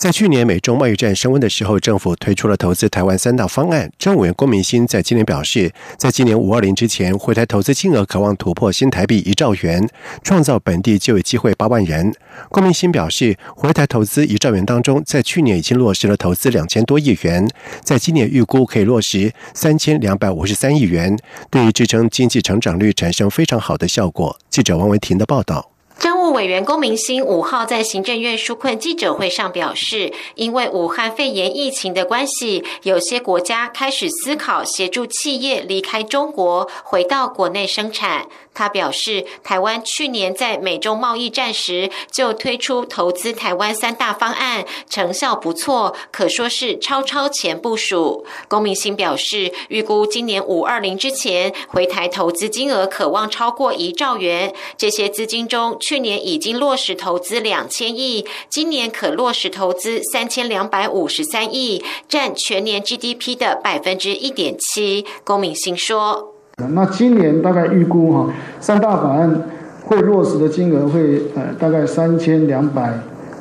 在去年美中贸易战升温的时候，政府推出了投资台湾三大方案。政务员郭明欣在今年表示，在今年五二零之前，回台投资金额渴望突破新台币一兆元，创造本地就业机会八万人。郭明欣表示，回台投资一兆元当中，在去年已经落实了投资两千多亿元，在今年预估可以落实三千两百五十三亿元，对于支撑经济成长率产生非常好的效果。记者王维婷的报道。政务委员龚明鑫五号在行政院纾困记者会上表示，因为武汉肺炎疫情的关系，有些国家开始思考协助企业离开中国，回到国内生产。他表示，台湾去年在美中贸易战时就推出投资台湾三大方案，成效不错，可说是超超前部署。龚明鑫表示，预估今年五二零之前回台投资金额可望超过一兆元。这些资金中，去年已经落实投资两千亿，今年可落实投资三千两百五十三亿，占全年 GDP 的百分之一点七。龚明鑫说。那今年大概预估哈，三大法案会落实的金额会呃大概三千两百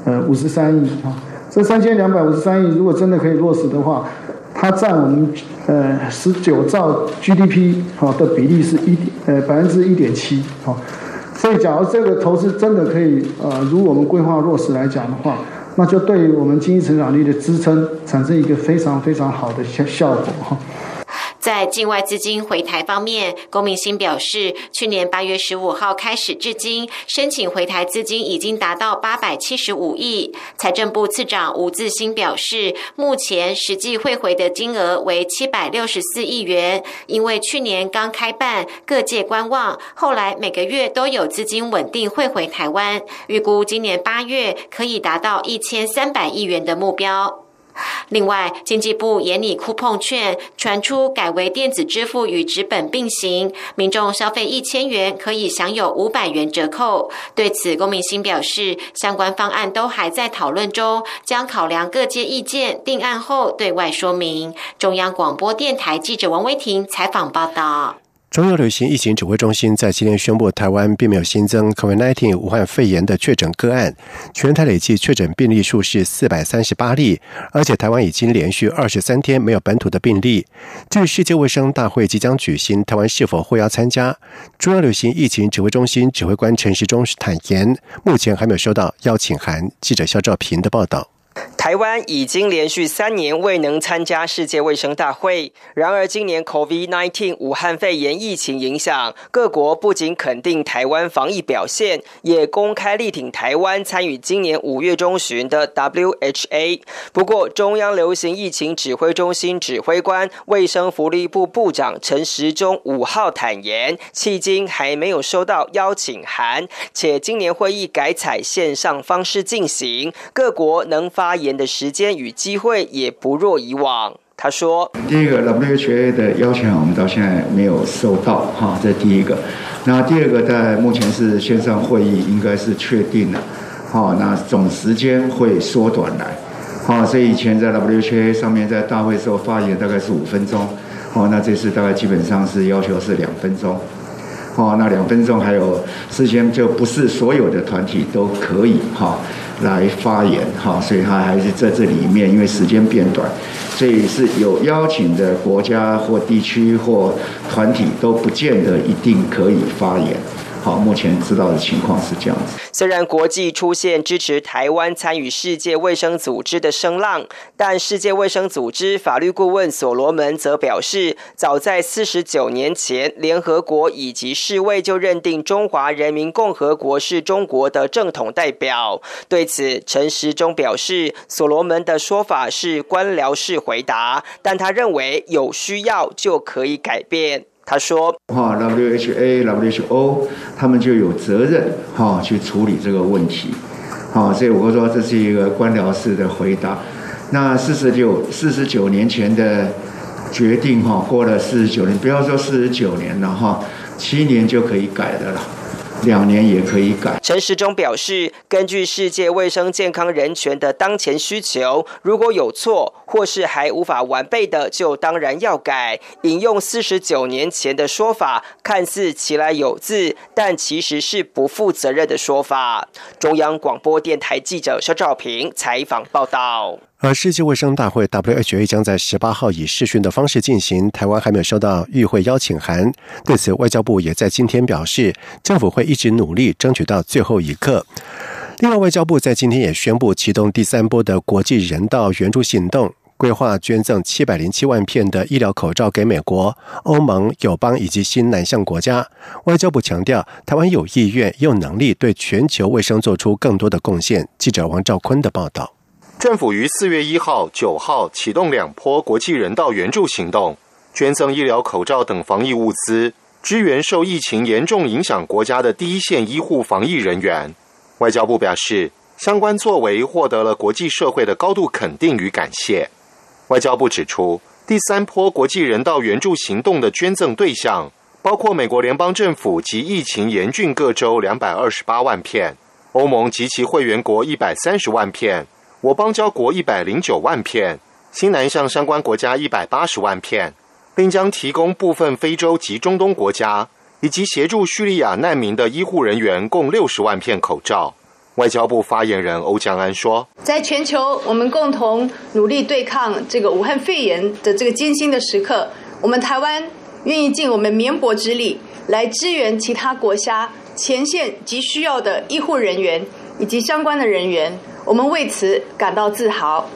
呃五十三亿啊。这三千两百五十三亿如果真的可以落实的话，它占我们呃十九兆 GDP 哈的比例是一点呃百分之一点七好。所以假如这个投资真的可以呃如我们规划落实来讲的话，那就对于我们经济成长率的支撑产生一个非常非常好的效效果哈。在境外资金回台方面，龚明鑫表示，去年八月十五号开始至今，申请回台资金已经达到八百七十五亿。财政部次长吴自新表示，目前实际汇回的金额为七百六十四亿元。因为去年刚开办，各界观望，后来每个月都有资金稳定汇回台湾，预估今年八月可以达到一千三百亿元的目标。另外，经济部也拟酷碰券传出改为电子支付与纸本并行，民众消费一千元可以享有五百元折扣。对此，龚明鑫表示，相关方案都还在讨论中，将考量各界意见，定案后对外说明。中央广播电台记者王威婷采访报道。中央流行疫情指挥中心在今天宣布，台湾并没有新增 COVID-19 武汉肺炎的确诊个案，全台累计确诊病例数是四百三十八例，而且台湾已经连续二十三天没有本土的病例。至于世界卫生大会即将举行，台湾是否会要参加？中央流行疫情指挥中心指挥官陈时中坦言，目前还没有收到邀请函。记者肖兆平的报道。台湾已经连续三年未能参加世界卫生大会。然而，今年 COVID-19 武汉肺炎疫情影响，各国不仅肯定台湾防疫表现，也公开力挺台湾参与今年五月中旬的 WHA。不过，中央流行疫情指挥中心指挥官、卫生福利部部长陈时中五号坦言，迄今还没有收到邀请函，且今年会议改采线上方式进行，各国能发。发言的时间与机会也不若以往。他说：“第一个 WHA 的邀请我们到现在没有收到，哈，这第一个。那第二个，在目前是线上会议，应该是确定了，好，那总时间会缩短来，好，所以以前在 WHA 上面在大会时候发言大概是五分钟，好，那这次大概基本上是要求是两分钟，好，那两分钟还有事先就不是所有的团体都可以，哈。”来发言，哈，所以他还是在这里面，因为时间变短，所以是有邀请的国家或地区或团体都不见得一定可以发言。好，目前知道的情况是这样子。虽然国际出现支持台湾参与世界卫生组织的声浪，但世界卫生组织法律顾问所罗门则表示，早在四十九年前，联合国以及世卫就认定中华人民共和国是中国的正统代表。对此，陈时中表示，所罗门的说法是官僚式回答，但他认为有需要就可以改变。他说：“哈，WHA、WHO 他们就有责任哈去处理这个问题，好，所以我说这是一个官僚式的回答。那四十九、四十九年前的决定哈，过了四十九年，不要说四十九年了哈，七年就可以改的了。两年也可以改。陈时中表示，根据世界卫生健康人权的当前需求，如果有错或是还无法完备的，就当然要改。引用四十九年前的说法，看似其来有字，但其实是不负责任的说法。中央广播电台记者肖兆平采访报道。而世界卫生大会 （WHO） 将在十八号以视讯的方式进行，台湾还没有收到与会邀请函。对此，外交部也在今天表示，政府会一直努力，争取到最后一刻。另外，外交部在今天也宣布启动第三波的国际人道援助行动，规划捐赠七百零七万片的医疗口罩给美国、欧盟、友邦以及新南向国家。外交部强调，台湾有意愿、有能力对全球卫生做出更多的贡献。记者王兆坤的报道。政府于四月一号、九号启动两波国际人道援助行动，捐赠医疗口罩等防疫物资，支援受疫情严重影响国家的第一线医护防疫人员。外交部表示，相关作为获得了国际社会的高度肯定与感谢。外交部指出，第三波国际人道援助行动的捐赠对象包括美国联邦政府及疫情严峻各州两百二十八万片，欧盟及其会员国一百三十万片。我邦交国一百零九万片，新南向相关国家一百八十万片，并将提供部分非洲及中东国家以及协助叙利亚难民的医护人员共六十万片口罩。外交部发言人欧江安说：“在全球，我们共同努力对抗这个武汉肺炎的这个艰辛的时刻，我们台湾愿意尽我们绵薄之力来支援其他国家前线急需要的医护人员以及相关的人员。”我们为此感到自豪，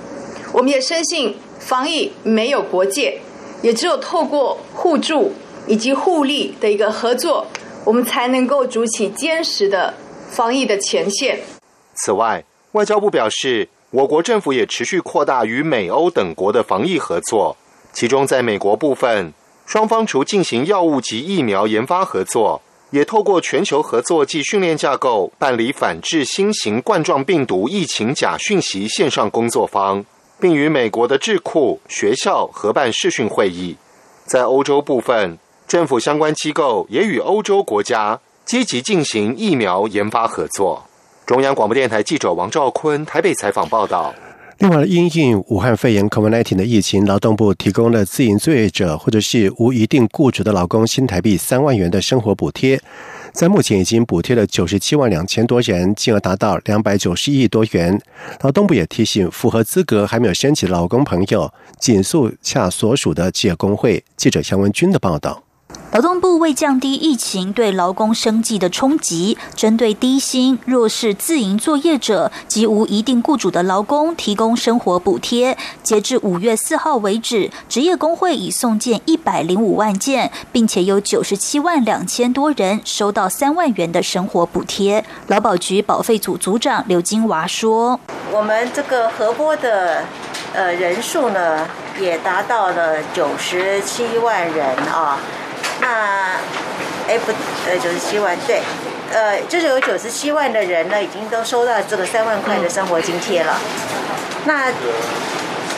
我们也深信防疫没有国界，也只有透过互助以及互利的一个合作，我们才能够筑起坚实的防疫的前线。此外，外交部表示，我国政府也持续扩大与美欧等国的防疫合作，其中在美国部分，双方除进行药物及疫苗研发合作。也透过全球合作暨训练架构办理反制新型冠状病毒疫情假讯息线上工作坊，并与美国的智库、学校合办视讯会议。在欧洲部分，政府相关机构也与欧洲国家积极进行疫苗研发合作。中央广播电台记者王兆坤台北采访报道。另外，因应武汉肺炎 （COVID-19） 的疫情，劳动部提供了自营作业者或者是无一定雇主的劳工新台币三万元的生活补贴，在目前已经补贴了九十七万两千多人，金额达到两百九十亿多元。劳动部也提醒，符合资格还没有申请的劳工朋友，紧速洽所属的企业工会。记者杨文军的报道。劳动部为降低疫情对劳工生计的冲击，针对低薪、弱势自营作业者及无一定雇主的劳工提供生活补贴。截至五月四号为止，职业工会已送件一百零五万件，并且有九十七万两千多人收到三万元的生活补贴。劳保局保费组组长刘金娃说：“我们这个合拨的呃人数呢，也达到了九十七万人啊。”那，哎不，呃九十七万，对，呃就是有九十七万的人呢，已经都收到这个三万块的生活津贴了。那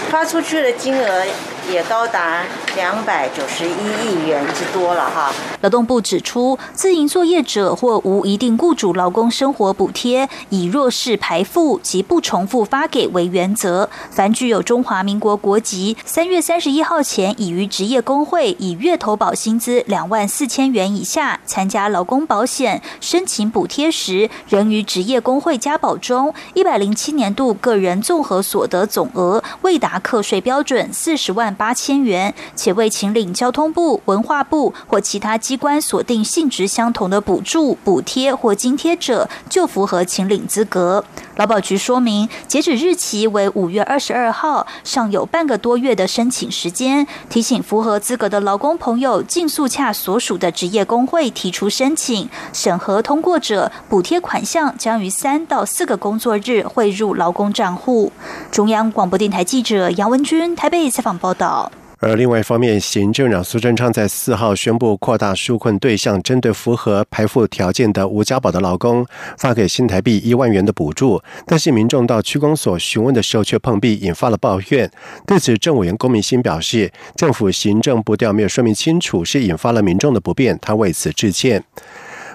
发出去的金额。也高达两百九十一亿元之多了哈。劳动部指出，自营作业者或无一定雇主劳工生活补贴，以弱势排付及不重复发给为原则。凡具有中华民国国籍，三月三十一号前已于职业工会以月投保薪资两万四千元以下参加劳工保险，申请补贴时仍于职业工会加保中，一百零七年度个人综合所得总额未达课税标准四十万。八千元，且未请领交通部、文化部或其他机关锁定性质相同的补助、补贴或津贴者，就符合请领资格。劳保局说明，截止日期为五月二十二号，尚有半个多月的申请时间。提醒符合资格的劳工朋友，尽速洽所属的职业工会提出申请，审核通过者，补贴款项将于三到四个工作日汇入劳工账户。中央广播电台记者杨文君台北采访报道。而另外一方面，行政长苏贞昌在四号宣布扩大纾困对象，针对符合排付条件的无家宝的劳工，发给新台币一万元的补助。但是民众到区公所询问的时候却碰壁，引发了抱怨。对此，政委员龚明鑫表示，政府行政步调没有说明清楚，是引发了民众的不便，他为此致歉。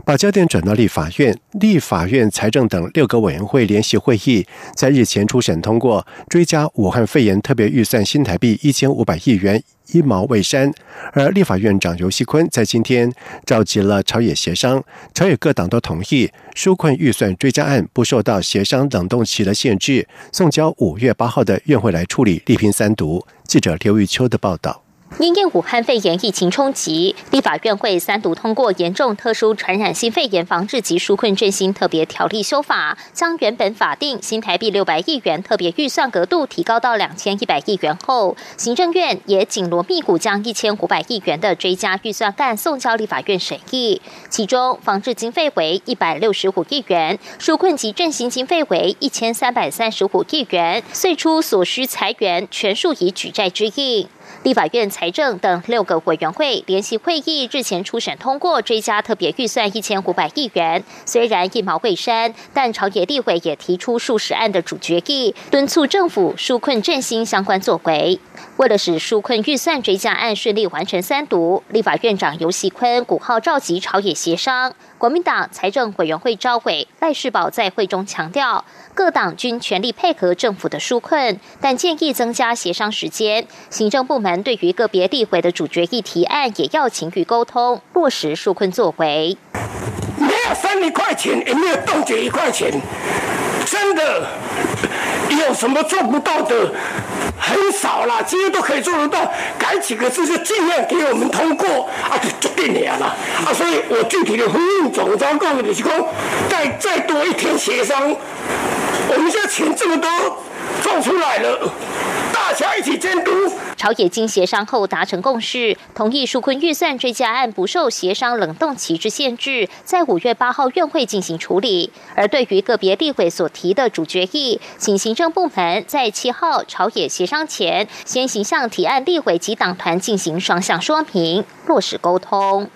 把焦点转到立法院，立法院财政等六个委员会联席会议在日前初审通过追加武汉肺炎特别预算新台币一千五百亿元，一毛未删。而立法院长游锡坤在今天召集了朝野协商，朝野各党都同意纾困预算追加案不受到协商冷冻期的限制，送交五月八号的院会来处理，力拼三读。记者刘玉秋的报道。因应武汉肺炎疫情冲击，立法院会三读通过严重特殊传染性肺炎防治及纾困振兴特别条例修法，将原本法定新台币六百亿元特别预算额度提高到两千一百亿元后，行政院也紧锣密鼓将一千五百亿元的追加预算案送交立法院审议，其中防治经费为一百六十五亿元，纾困及振兴经费为一千三百三十五亿元，岁出所需裁员全数以举债之应。立法院财政等六个委员会联席会议日前初审通过追加特别预算一千五百亿元，虽然一毛未删，但朝野立委也提出数十案的主决议，敦促政府纾困振兴相关作为。为了使纾困预算追加案顺利完成三读，立法院长游锡坤古号召集朝野协商。国民党财政委员会召委赖世宝在会中强调，各党均全力配合政府的纾困，但建议增加协商时间。行政部门对于个别地委的主决议提案，也要勤于沟通，落实纾困作为。没有分一块钱，也没有冻结一块钱，真的有什么做不到的？很少啦，这些都可以做得到，改几个字就尽量给我们通过啊，就就定了啦啊！所以我具体的呼吁总章告诉你是公，再再多一天协商，我们现在钱这么多，做出来了。大家一起监督。朝野经协商后达成共识，同意纾困预算追加案不受协商冷冻期之限制，在五月八号院会进行处理。而对于个别立委所提的主决议，请行政部门在七号朝野协商前，先行向提案立委及党团进行双向说明，落实沟通。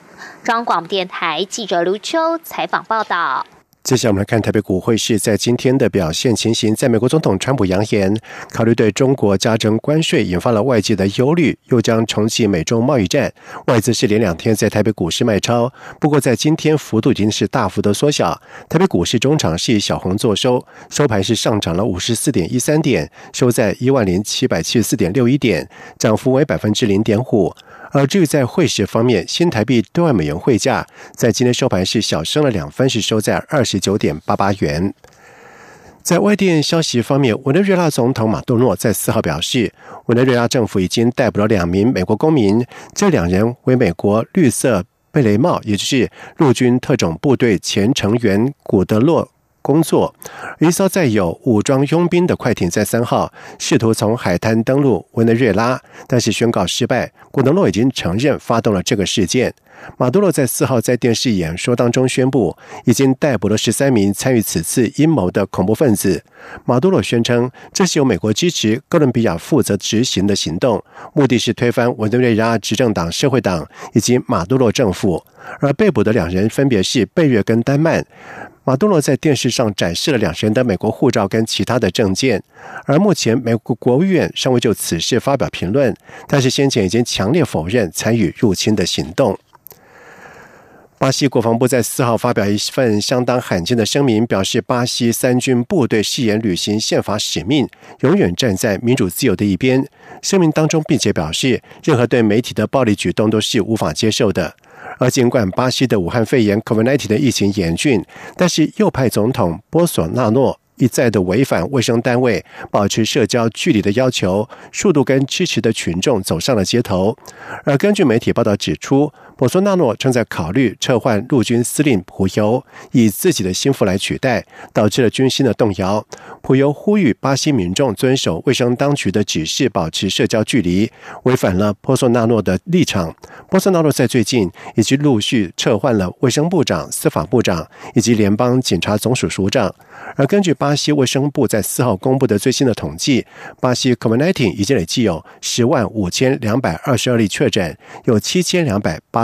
中央广播电台记者卢秋采访报道。接下来我们来看台北股汇市在今天的表现情形。在美国总统川普扬言考虑对中国加征关税，引发了外界的忧虑，又将重启美中贸易战。外资是连两天在台北股市卖超，不过在今天幅度已经是大幅的缩小。台北股市中场是以小红作收，收盘是上涨了五十四点一三点，收在一万零七百七十四点六一点，涨幅为百分之零点五。而至于在汇市方面，新台币兑换美元汇价在今天收盘是小升了两分，是收在二十九点八八元。在外电消息方面，委内瑞拉总统马杜诺在四号表示，委内瑞拉政府已经逮捕了两名美国公民，这两人为美国绿色贝雷帽，也就是陆军特种部队前成员古德洛。工作，一艘载有武装佣兵的快艇在三号试图从海滩登陆委内瑞拉，但是宣告失败。古德洛已经承认发动了这个事件。马杜罗在四号在电视演说当中宣布，已经逮捕了十三名参与此次阴谋的恐怖分子。马杜罗宣称，这是由美国支持、哥伦比亚负责执行的行动，目的是推翻委内瑞拉执政党社会党以及马杜罗政府。而被捕的两人分别是贝瑞跟丹曼。马杜罗在电视上展示了两人的美国护照跟其他的证件。而目前美国国务院尚未就此事发表评论，但是先前已经强烈否认参与入侵的行动。巴西国防部在四号发表一份相当罕见的声明，表示巴西三军部队誓言履行宪法使命，永远站在民主自由的一边。声明当中，并且表示，任何对媒体的暴力举动都是无法接受的。而尽管巴西的武汉肺炎 （COVID-19） 的疫情严峻，但是右派总统波索纳诺一再的违反卫生单位保持社交距离的要求，数度跟支持的群众走上了街头。而根据媒体报道指出，博索纳诺正在考虑撤换陆军司令普尤，以自己的心腹来取代，导致了军心的动摇。普尤呼吁巴西民众遵守卫生当局的指示，保持社交距离，违反了波索纳诺的立场。波索纳诺在最近已经陆续撤换了卫生部长、司法部长以及联邦警察总署署长。而根据巴西卫生部在四号公布的最新的统计，巴西 COVID-19 已经累计有十万五千两百二十二例确诊，有七千两百八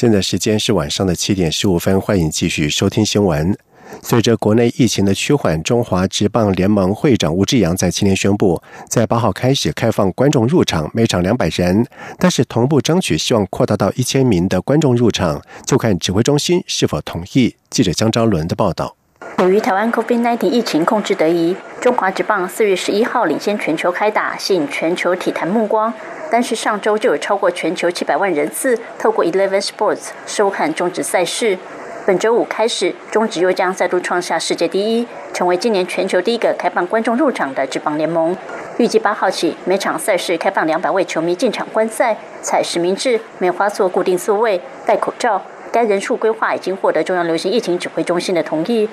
现在时间是晚上的七点十五分，欢迎继续收听新闻。随着国内疫情的趋缓，中华职棒联盟会长吴志阳在今天宣布，在八号开始开放观众入场，每场两百人，但是同步争取希望扩大到一千名的观众入场，就看指挥中心是否同意。记者江昭伦的报道。由于台湾 COVID-19 疫情控制得宜，中华职棒四月十一号领先全球开打，吸引全球体坛目光。但是上周就有超过全球七百万人次透过 Eleven Sports 收看中职赛事。本周五开始，中职又将再度创下世界第一，成为今年全球第一个开放观众入场的职棒联盟。预计八号起，每场赛事开放两百位球迷进场观赛，采实名制，梅花座固定座位，戴口罩。该人数规划已经获得中央流行疫情指挥中心的同意。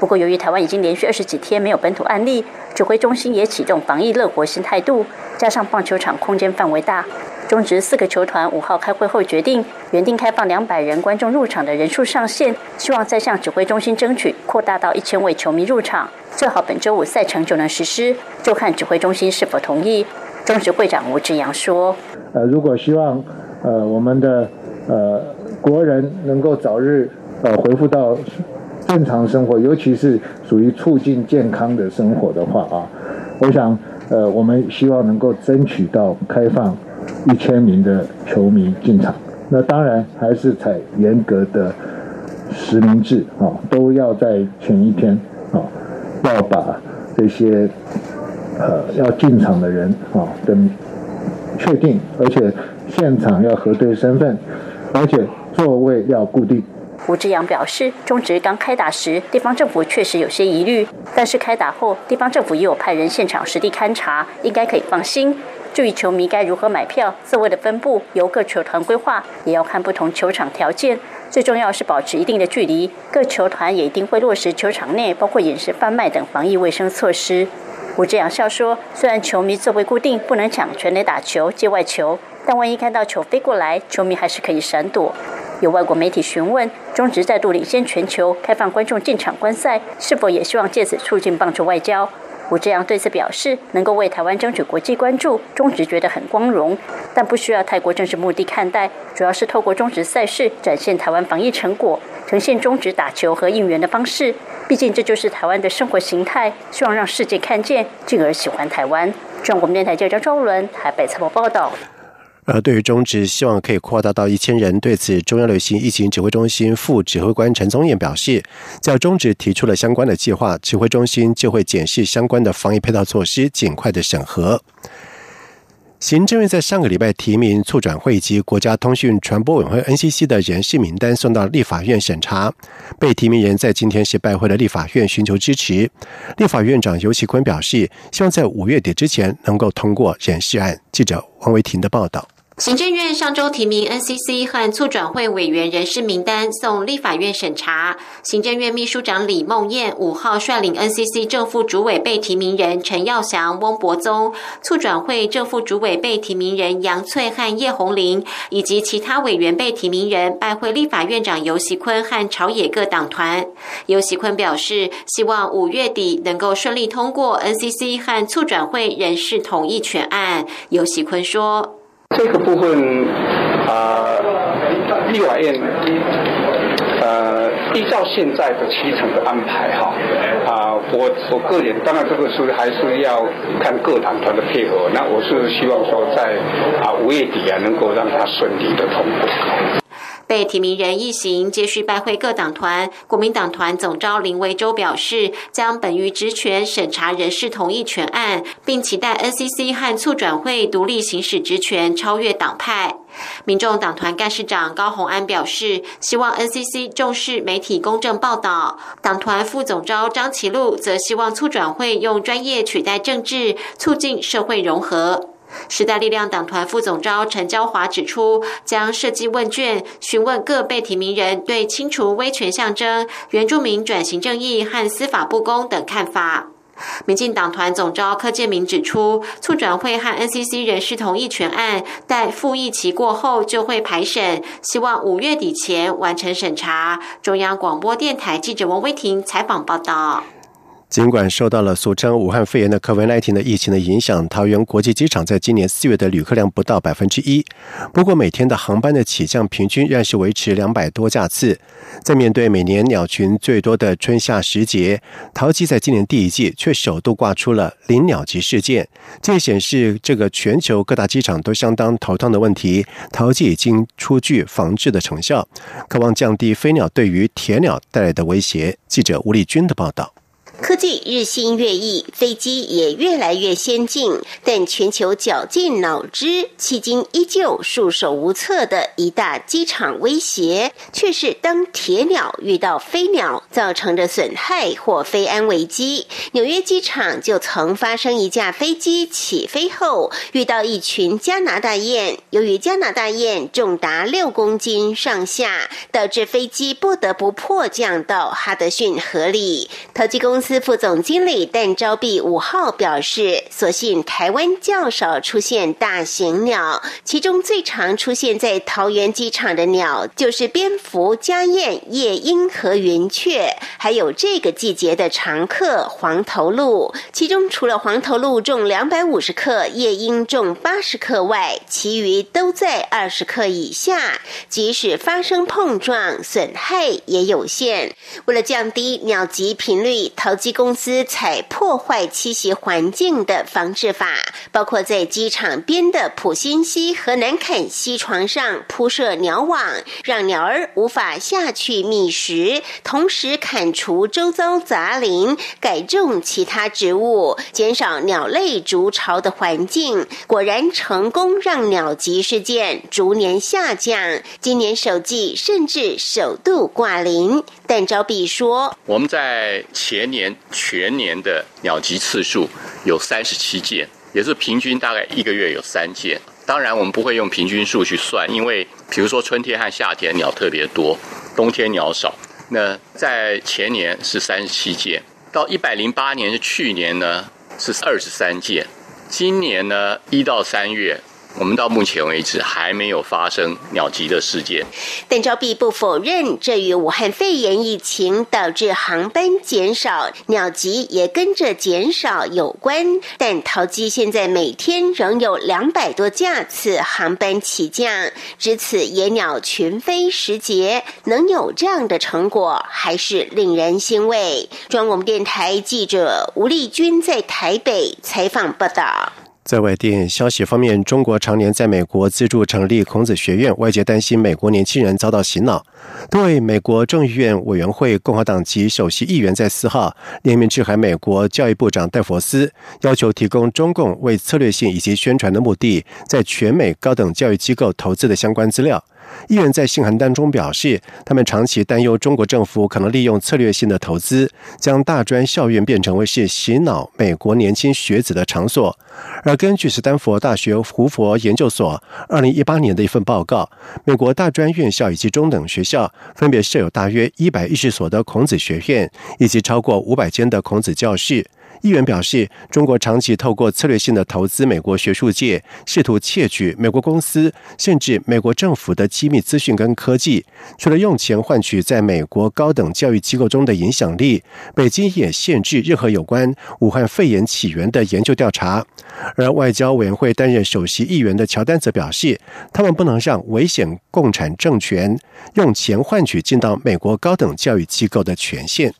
不过，由于台湾已经连续二十几天没有本土案例，指挥中心也启动防疫乐活新态度。加上棒球场空间范围大，中职四个球团五号开会后决定，原定开放两百人观众入场的人数上限，希望再向指挥中心争取扩大到一千位球迷入场，最好本周五赛程就能实施，就看指挥中心是否同意。中职会长吴志阳说：“呃，如果希望呃我们的呃国人能够早日呃恢复到。”正常生活，尤其是属于促进健康的生活的话啊，我想，呃，我们希望能够争取到开放一千名的球迷进场。那当然还是采严格的实名制啊，都要在前一天啊，要把这些呃要进场的人啊的确定，而且现场要核对身份，而且座位要固定。吴志阳表示，中职刚开打时，地方政府确实有些疑虑，但是开打后，地方政府也有派人现场实地勘察，应该可以放心。至于球迷该如何买票，座位的分布由各球团规划，也要看不同球场条件。最重要是保持一定的距离，各球团也一定会落实球场内包括饮食贩卖等防疫卫生措施。吴志阳笑说，虽然球迷座位固定，不能抢全垒打球、界外球，但万一看到球飞过来，球迷还是可以闪躲。有外国媒体询问，中职再度领先全球，开放观众进场观赛，是否也希望借此促进棒球外交？吴志阳对此表示，能够为台湾争取国际关注，中职觉得很光荣，但不需要太过政治目的看待，主要是透过中职赛事展现台湾防疫成果，呈现中职打球和应援的方式。毕竟这就是台湾的生活形态，希望让世界看见，进而喜欢台湾。中国电台记者周伦台北采访报道。而对于中职希望可以扩大到一千人，对此中央流行疫情指挥中心副指挥官陈宗彦表示，只要中职提出了相关的计划，指挥中心就会检视相关的防疫配套措施，尽快的审核。行政院在上个礼拜提名促转会及国家通讯传播委员会 NCC 的人事名单送到立法院审查，被提名人在今天是拜会了立法院寻求支持。立法院长尤其坤表示，希望在五月底之前能够通过人事案。记者王维婷的报道。行政院上周提名 NCC 和促转会委员人事名单送立法院审查。行政院秘书长李梦燕五号率领 NCC 正副主委被提名人陈耀祥、翁博宗，促转会正副主委被提名人杨翠和叶红玲，以及其他委员被提名人拜会立法院长游锡坤和朝野各党团。游锡坤表示，希望五月底能够顺利通过 NCC 和促转会人事同意权案。游锡坤说。这个部分，啊，立法院，呃，依照现在的七成的安排哈，啊，我我个人当然这个是还是要看各党团的配合，那我是希望说在啊五月底啊能够让它顺利的通过。被提名人一行接续拜会各党团，国民党团总召林维洲表示，将本于职权审查人事同意权案，并期待 NCC 和促转会独立行使职权，超越党派。民众党团干事长高鸿安表示，希望 NCC 重视媒体公正报道。党团副总召张其禄则希望促转会用专业取代政治，促进社会融合。时代力量党团副总召陈娇华指出，将设计问卷询问各被提名人对清除威权象征、原住民转型正义和司法不公等看法。民进党团总召柯建明指出，促转会和 NCC 人事同意权案，待复议期过后就会排审，希望五月底前完成审查。中央广播电台记者王威婷采访报道。尽管受到了俗称武汉肺炎的 COVID-19 的疫情的影响，桃园国际机场在今年四月的旅客量不到百分之一。不过，每天的航班的起降平均仍然是维持两百多架次。在面对每年鸟群最多的春夏时节，桃机在今年第一季却首度挂出了林鸟级事件，这也显示这个全球各大机场都相当头痛的问题。桃机已经出具防治的成效，渴望降低飞鸟对于铁鸟带来的威胁。记者吴丽君的报道。科技日新月异，飞机也越来越先进，但全球绞尽脑汁，迄今依旧束手无策的一大机场威胁，却是当铁鸟遇到飞鸟造成的损害或飞安危机。纽约机场就曾发生一架飞机起飞后遇到一群加拿大雁，由于加拿大雁重达六公斤上下，导致飞机不得不迫降到哈德逊河里。投机公司。司副总经理邓昭碧五号表示，所幸台湾较少出现大型鸟，其中最常出现在桃园机场的鸟就是蝙蝠、家燕、夜莺和云雀，还有这个季节的常客黄头鹿。其中除了黄头鹿重两百五十克，夜莺重八十克外，其余都在二十克以下。即使发生碰撞，损害也有限。为了降低鸟击频率，桃。机公司采破坏栖息环境的防治法，包括在机场边的普新溪和南肯溪床上铺设鸟网，让鸟儿无法下去觅食；同时砍除周遭杂林，改种其他植物，减少鸟类筑巢的环境。果然成功，让鸟集事件逐年下降。今年首季甚至首度挂零。但招比说：“我们在前年。”全年的鸟集次数有三十七件，也是平均大概一个月有三件。当然，我们不会用平均数去算，因为比如说春天和夏天鸟特别多，冬天鸟少。那在前年是三十七件，到一百零八年是去年呢是二十三件，今年呢一到三月。我们到目前为止还没有发生鸟击的事件。邓昭碧不否认这与武汉肺炎疫情导致航班减少、鸟击也跟着减少有关。但桃机现在每天仍有两百多架次航班起降，值此野鸟群飞时节，能有这样的成果，还是令人欣慰。中央广播电台记者吴丽君在台北采访报道。在外电消息方面，中国常年在美国资助成立孔子学院，外界担心美国年轻人遭到洗脑。对美国众议院委员会共和党籍首席议员在四号联名致函美国教育部长戴佛斯，要求提供中共为策略性以及宣传的目的，在全美高等教育机构投资的相关资料。议员在信函当中表示，他们长期担忧中国政府可能利用策略性的投资，将大专校院变成为是洗脑美国年轻学子的场所。而根据斯坦福大学胡佛研究所二零一八年的一份报告，美国大专院校以及中等学校分别设有大约一百一十所的孔子学院，以及超过五百间的孔子教室。议员表示，中国长期透过策略性的投资美国学术界，试图窃取美国公司甚至美国政府的机密资讯跟科技，除了用钱换取在美国高等教育机构中的影响力，北京也限制任何有关武汉肺炎起源的研究调查。而外交委员会担任首席议员的乔丹则表示，他们不能让危险共产政权用钱换取进到美国高等教育机构的权限。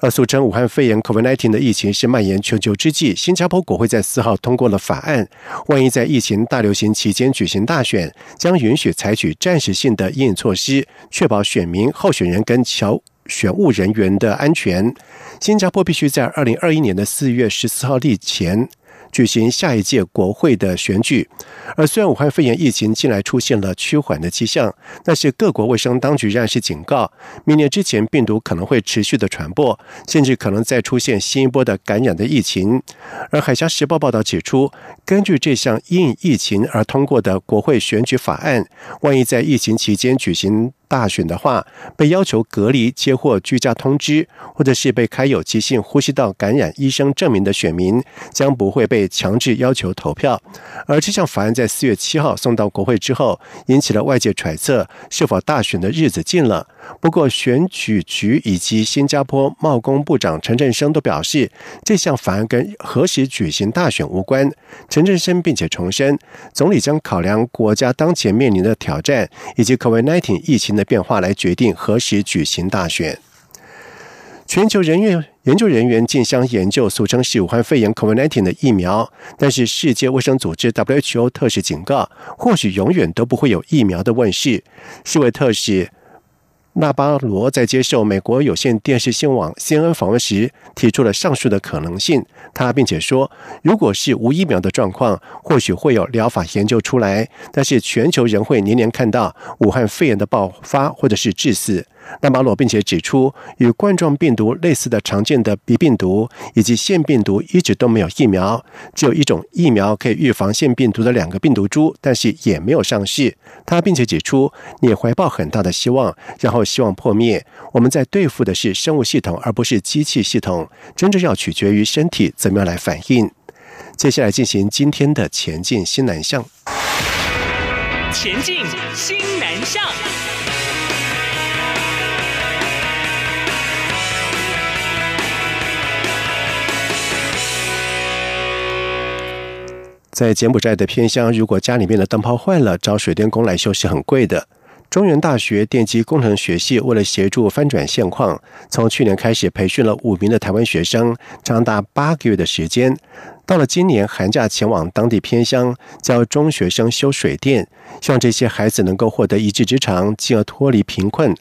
而俗称武汉肺炎 （COVID-19） 的疫情是蔓延全球之际，新加坡国会在四号通过了法案，万一在疫情大流行期间举行大选，将允许采取暂时性的应措施，确保选民、候选人跟侨选务人员的安全。新加坡必须在二零二一年的四月十四号立前。举行下一届国会的选举，而虽然武汉肺炎疫情近来出现了趋缓的迹象，但是各国卫生当局仍然是警告，明年之前病毒可能会持续的传播，甚至可能再出现新一波的感染的疫情。而海峡时报报道指出，根据这项因疫情而通过的国会选举法案，万一在疫情期间举行大选的话，被要求隔离、接获居家通知，或者是被开有急性呼吸道感染医生证明的选民，将不会被强制要求投票。而这项法案在四月七号送到国会之后，引起了外界揣测，是否大选的日子近了。不过，选举局以及新加坡贸工部长陈振声都表示，这项法案跟何时举行大选无关。陈振声并且重申，总理将考量国家当前面临的挑战以及 COVID-19 疫情的变化来决定何时举行大选。全球人员研究人员竞相研究俗称是武汉肺炎 COVID-19 的疫苗，但是世界卫生组织 WHO 特使警告，或许永远都不会有疫苗的问世。世卫特使。纳巴罗在接受美国有线电视新闻网 CNN 访问时，提出了上述的可能性。他并且说，如果是无疫苗的状况，或许会有疗法研究出来，但是全球仍会年年看到武汉肺炎的爆发或者是致死。纳马罗并且指出，与冠状病毒类似的常见的鼻病毒以及腺病毒一直都没有疫苗，只有一种疫苗可以预防腺病毒的两个病毒株，但是也没有上市。他并且指出，你怀抱很大的希望，然后希望破灭。我们在对付的是生物系统，而不是机器系统，真正要取决于身体怎么样来反应。接下来进行今天的前进新南向，前进新南向。在柬埔寨的偏乡，如果家里面的灯泡坏了，找水电工来修是很贵的。中原大学电机工程学系为了协助翻转现况，从去年开始培训了五名的台湾学生，长达八个月的时间。到了今年寒假，前往当地偏乡教中学生修水电，希望这些孩子能够获得一技之长，进而脱离贫困。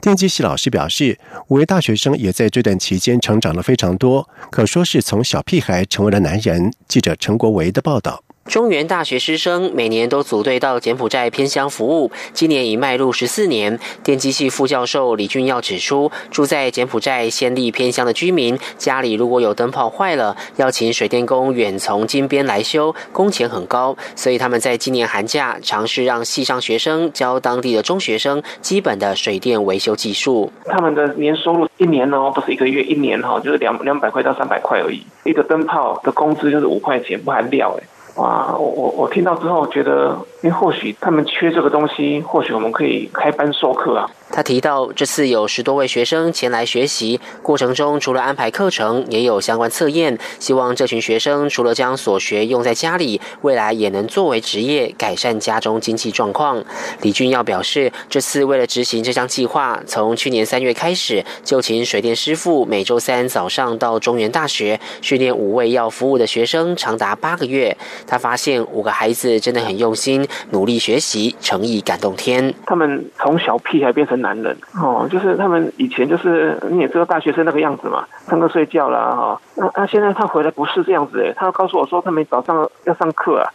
电机系老师表示，五位大学生也在这段期间成长了非常多，可说是从小屁孩成为了男人。记者陈国维的报道。中原大学师生每年都组队到柬埔寨偏乡服务，今年已迈入十四年。电机系副教授李俊耀指出，住在柬埔寨先立偏乡的居民，家里如果有灯泡坏了，要请水电工远从金边来修，工钱很高，所以他们在今年寒假尝试让系上学生教当地的中学生基本的水电维修技术。他们的年收入一年呢，不是一个月，一年哈，就是两两百块到三百块而已。一个灯泡的工资就是五块钱，不含料哎。哇，我我我听到之后觉得，因为或许他们缺这个东西，或许我们可以开班授课啊。他提到，这次有十多位学生前来学习，过程中除了安排课程，也有相关测验。希望这群学生除了将所学用在家里，未来也能作为职业，改善家中经济状况。李俊耀表示，这次为了执行这项计划，从去年三月开始，就请水电师傅每周三早上到中原大学训练五位要服务的学生，长达八个月。他发现五个孩子真的很用心，努力学习，诚意感动天。他们从小屁孩变成。男人哦，就是他们以前就是你也知道大学生那个样子嘛，上课睡觉啦哈。那那现在他回来不是这样子诶，他告诉我说他们早上要上课啊，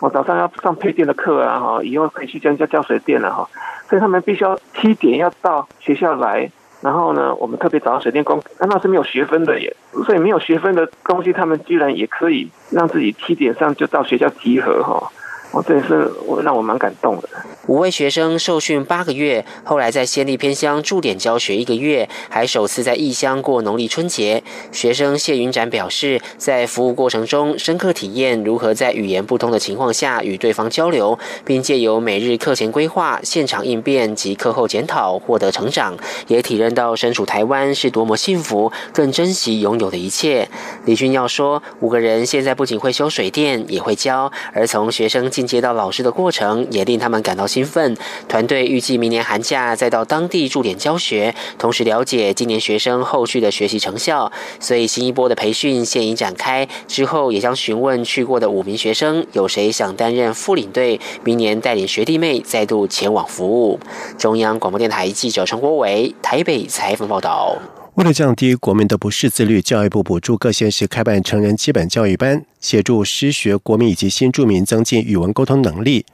我早上要上配电的课啊哈，以后可以去教教教水电了哈。所以他们必须要七点要到学校来，然后呢，我们特别找到水电工，那是没有学分的耶，所以没有学分的东西，他们居然也可以让自己七点上就到学校集合哈。我这是让我蛮感动的。五位学生受训八个月，后来在仙立偏乡驻点教学一个月，还首次在异乡过农历春节。学生谢云展表示，在服务过程中深刻体验如何在语言不通的情况下与对方交流，并借由每日课前规划、现场应变及课后检讨获得成长，也体认到身处台湾是多么幸福，更珍惜拥有的一切。李俊耀说，五个人现在不仅会修水电，也会教，而从学生。进接到老师的过程也令他们感到兴奋。团队预计明年寒假再到当地驻点教学，同时了解今年学生后续的学习成效。所以新一波的培训现已展开，之后也将询问去过的五名学生，有谁想担任副领队，明年带领学弟妹再度前往服务。中央广播电台记者陈国伟台北采访报道。为了降低国民的不识字率，教育部补助各县市开办成人基本教育班，协助失学国民以及新住民增进语文沟通能力。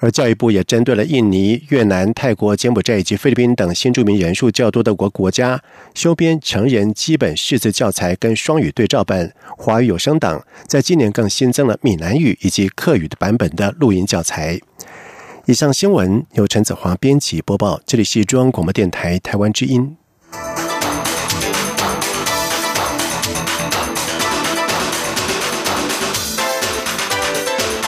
而教育部也针对了印尼、越南、泰国、柬埔寨以及菲律宾等新住民人数较多的国国家，修编成人基本识字教材跟双语对照本。华语有声档在今年更新增了闽南语以及客语的版本的录音教材。以上新闻由陈子华编辑播报，这里是中央广播电台台湾之音。